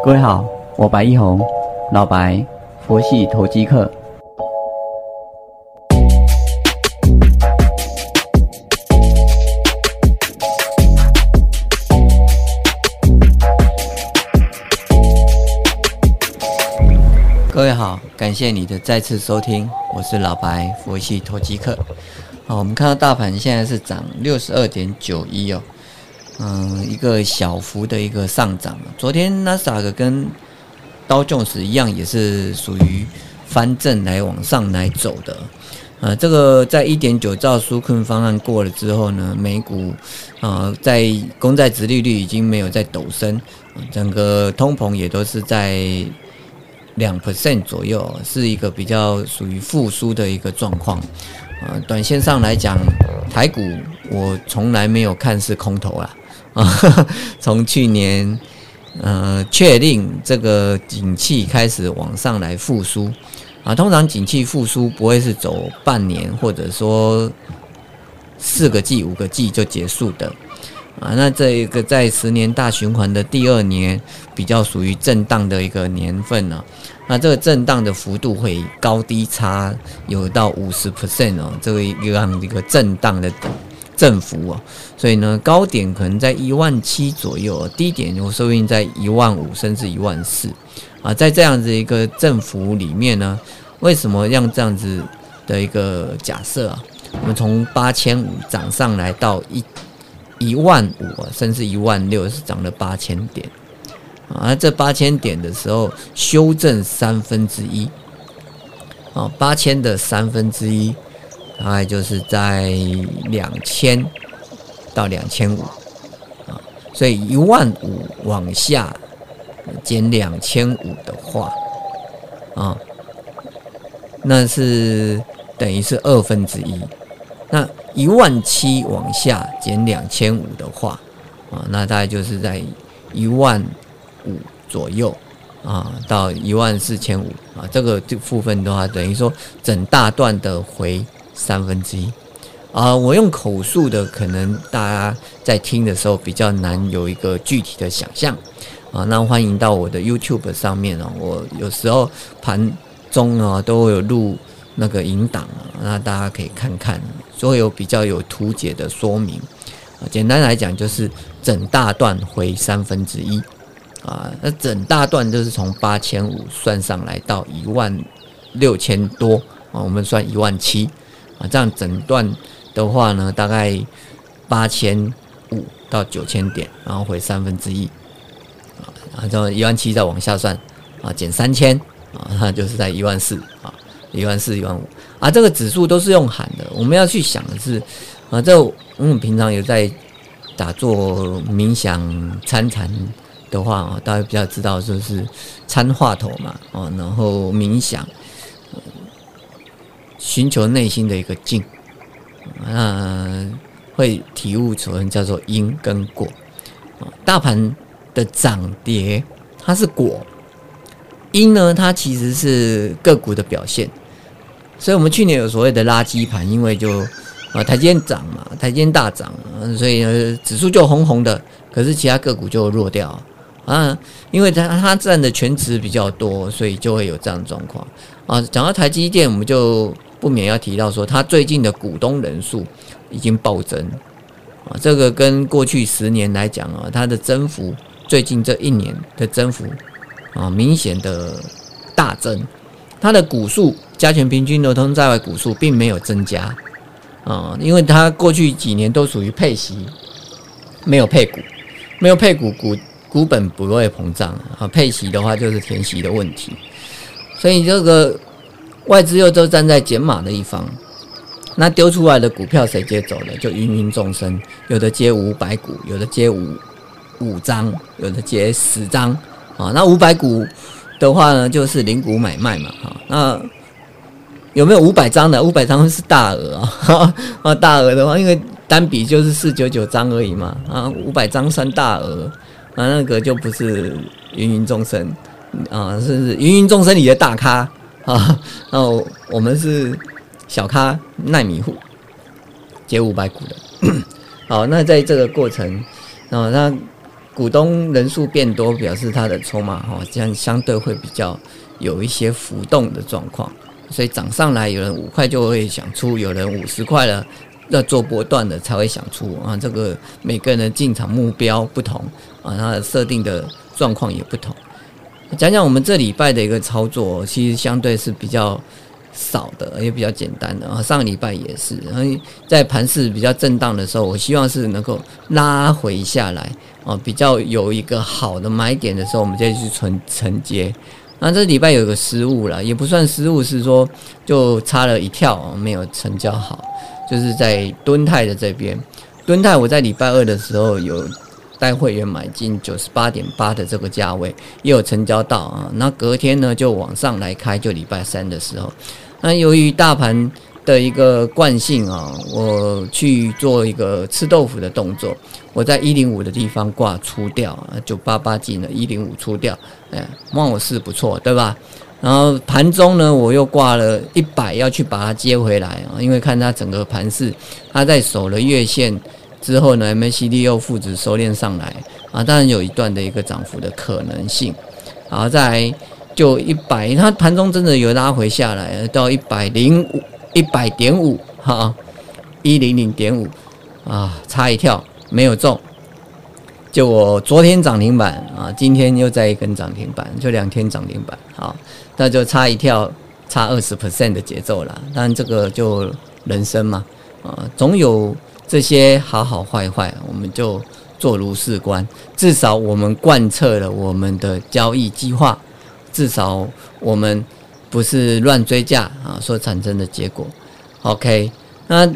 各位好，我白一红，老白，佛系投机客。各位好，感谢你的再次收听，我是老白，佛系投机客。好，我们看到大盘现在是涨六十二点九一哦。嗯，一个小幅的一个上涨。昨天纳斯达克跟刀琼斯一样，也是属于翻正来往上来走的。呃，这个在一点九兆纾困方案过了之后呢，美股啊，在公债殖利率已经没有在陡升，整个通膨也都是在两 percent 左右，是一个比较属于复苏的一个状况。啊，短线上来讲，台股我从来没有看是空头啦。啊，从去年呃确定这个景气开始往上来复苏啊，通常景气复苏不会是走半年或者说四个季五个季就结束的啊，那这一个在十年大循环的第二年比较属于震荡的一个年份呢，那这个震荡的幅度会高低差有到五十 percent 哦，这个样一个震荡的。振幅啊，所以呢，高点可能在一万七左右，低点我收益在一万五甚至一万四啊，在这样子一个振幅里面呢，为什么让这样子的一个假设啊？我们从八千五涨上来到一一万五，甚至一万六，是涨了八千点啊。这八千点的时候，修正三分之一啊，八千的三分之一。大概就是在两千到两千五啊，所以一万五往下减两千五的话啊，那是等于是二分之一。那一万七往下减两千五的话啊，那大概就是在一万五左右啊，到一万四千五啊，这个这部分的话，等于说整大段的回。三分之一啊，我用口述的，可能大家在听的时候比较难有一个具体的想象啊。那欢迎到我的 YouTube 上面哦，我有时候盘中啊都会有录那个引导，那大家可以看看，会有比较有图解的说明啊。简单来讲，就是整大段回三分之一啊，那整大段就是从八千五算上来到一万六千多啊，我们算一万七。啊，这样整段的话呢，大概八千五到九千点，然后回三分之一，啊，然后一万七再往下算，啊，减三千，啊，那就是在一万四，啊，一万四一万五，啊，这个指数都是用喊的，我们要去想的是，啊，这我们平常有在打坐冥想参禅的话，大家比较知道就是参话头嘛，哦，然后冥想。寻求内心的一个静，嗯，会体悟出叫做因跟果。大盘的涨跌它是果，因呢它其实是个股的表现。所以我们去年有所谓的垃圾盘，因为就啊台阶涨嘛，台阶大涨，所以指数就红红的，可是其他个股就弱掉啊，因为它它占的全值比较多，所以就会有这样的状况啊。讲到台积电，我们就。不免要提到说，它最近的股东人数已经暴增啊，这个跟过去十年来讲啊，它的增幅最近这一年的增幅啊，明显的大增。它的股数加权平均流通在外股数并没有增加啊，因为它过去几年都属于配息，没有配股，没有配股，股股本不会膨胀啊，配息的话就是填息的问题，所以这个。外资又都站在减码的一方，那丢出来的股票谁接走了？就芸芸众生，有的接五百股，有的接五五张，有的接十张啊。那五百股的话呢，就是零股买卖嘛，哈。那有没有五百张的？五百张是大额啊，啊，大额的话，因为单笔就是四九九张而已嘛，啊，五百张算大额，啊，那个就不是芸芸众生啊，是芸芸众生里的大咖。啊，那我们是小咖耐米户，接五百股的。好，那在这个过程，啊，那股东人数变多，表示他的筹码哈，这样相对会比较有一些浮动的状况。所以涨上来，有人五块就会想出，有人五十块了要做波段的才会想出啊。这个每个人的进场目标不同啊，它的设定的状况也不同。讲讲我们这礼拜的一个操作，其实相对是比较少的，也比较简单的啊。上个礼拜也是，然后在盘势比较震荡的时候，我希望是能够拉回下来啊，比较有一个好的买点的时候，我们再去存承接。那这礼拜有个失误了，也不算失误，是说就差了一跳，没有成交好，就是在敦泰的这边。敦泰我在礼拜二的时候有带会员买进九十八点八的这个价位，也有成交到啊。那隔天呢就往上来开，就礼拜三的时候，那由于大盘。的一个惯性啊，我去做一个吃豆腐的动作，我在一零五的地方挂出掉啊，九八八进了一零五出掉，哎，貌似不错，对吧？然后盘中呢，我又挂了一百要去把它接回来啊，因为看它整个盘势，它在守了月线之后呢，MACD 又负值收敛上来啊，当然有一段的一个涨幅的可能性，好，再就一百，它盘中真的有拉回下来到一百零五。一百点五哈，一零零点五啊，差一跳没有中。就我昨天涨停板啊，今天又在一根涨停板，就两天涨停板，好，那就差一跳，差二十 percent 的节奏了。但这个就人生嘛，啊，总有这些好好坏坏，我们就做如是观。至少我们贯彻了我们的交易计划，至少我们。不是乱追价啊，所产生的结果。OK，那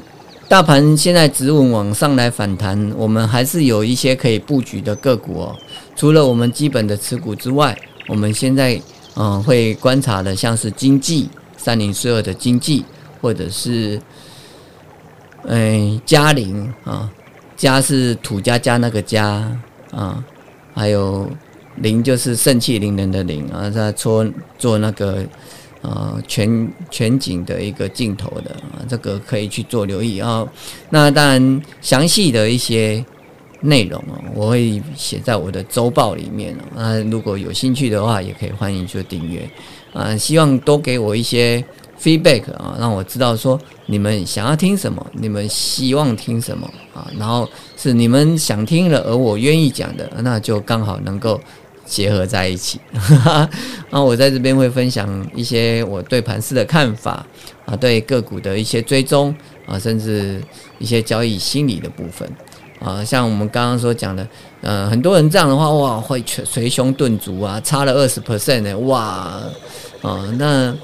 大盘现在止稳往上来反弹，我们还是有一些可以布局的个股哦。除了我们基本的持股之外，我们现在嗯会观察的像是经济三零四二的经济，或者是哎嘉陵啊，嘉是土家家那个家啊，还有灵就是盛气凌人的灵啊，在做做那个。呃，全全景的一个镜头的啊，这个可以去做留意啊。那当然，详细的一些内容啊，我会写在我的周报里面啊。如果有兴趣的话，也可以欢迎去订阅啊。希望多给我一些 feedback 啊，让我知道说你们想要听什么，你们希望听什么啊。然后是你们想听了，而我愿意讲的，那就刚好能够。结合在一起，那我在这边会分享一些我对盘市的看法啊，对个股的一些追踪啊，甚至一些交易心理的部分啊，像我们刚刚所讲的，呃，很多人这样的话，哇，会捶捶胸顿足啊，差了二十 percent 呢，哇，啊，那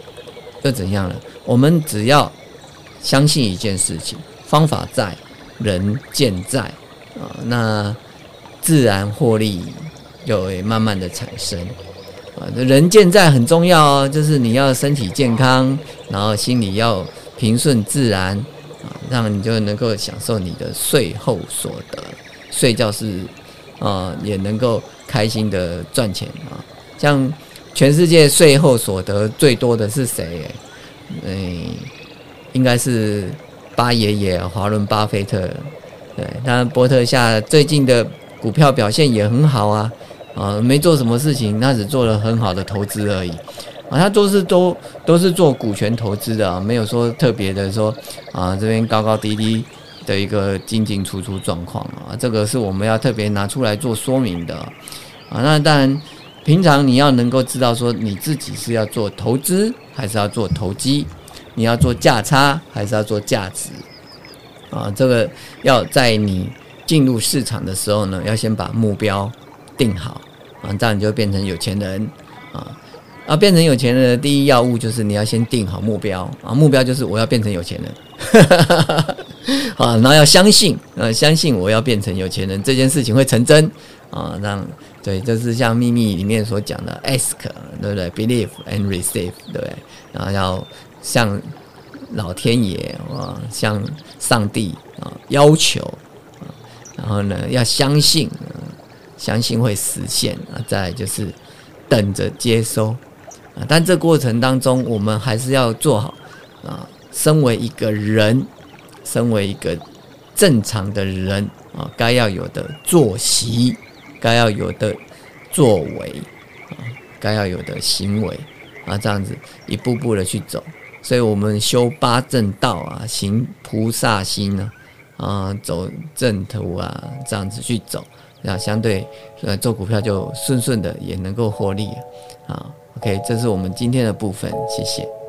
又怎样了？我们只要相信一件事情，方法在，人健在啊，那自然获利。就会慢慢的产生啊，人健在很重要哦，就是你要身体健康，然后心里要平顺自然啊，让你就能够享受你的税后所得，睡觉是啊，也能够开心的赚钱啊。像全世界税后所得最多的是谁？嗯，应该是巴爷爷华伦巴菲特。对，当然波特夏最近的股票表现也很好啊。啊，没做什么事情，他只做了很好的投资而已。啊，他都是都都是做股权投资的啊，没有说特别的说啊，这边高高低低的一个进进出出状况啊，这个是我们要特别拿出来做说明的。啊，那当然，平常你要能够知道说你自己是要做投资还是要做投机，你要做价差还是要做价值。啊，这个要在你进入市场的时候呢，要先把目标。定好啊，这样你就变成有钱人啊！啊，变成有钱人的第一要务就是你要先定好目标啊，目标就是我要变成有钱人，啊，然后要相信，呃，相信我要变成有钱人这件事情会成真啊，让对，这是像秘密里面所讲的，ask 对不对？believe and receive 对不对？然后要向老天爷啊，向上帝啊要求啊，然后呢要相信。相信会实现啊！再就是等着接收啊！但这过程当中，我们还是要做好啊。身为一个人，身为一个正常的人啊，该要有的作息该要有的作为啊，该要有的行为啊，这样子一步步的去走。所以我们修八正道啊，行菩萨心呢，啊，走正途啊，这样子去走，那相对呃做股票就顺顺的，也能够获利啊。OK，这是我们今天的部分，谢谢。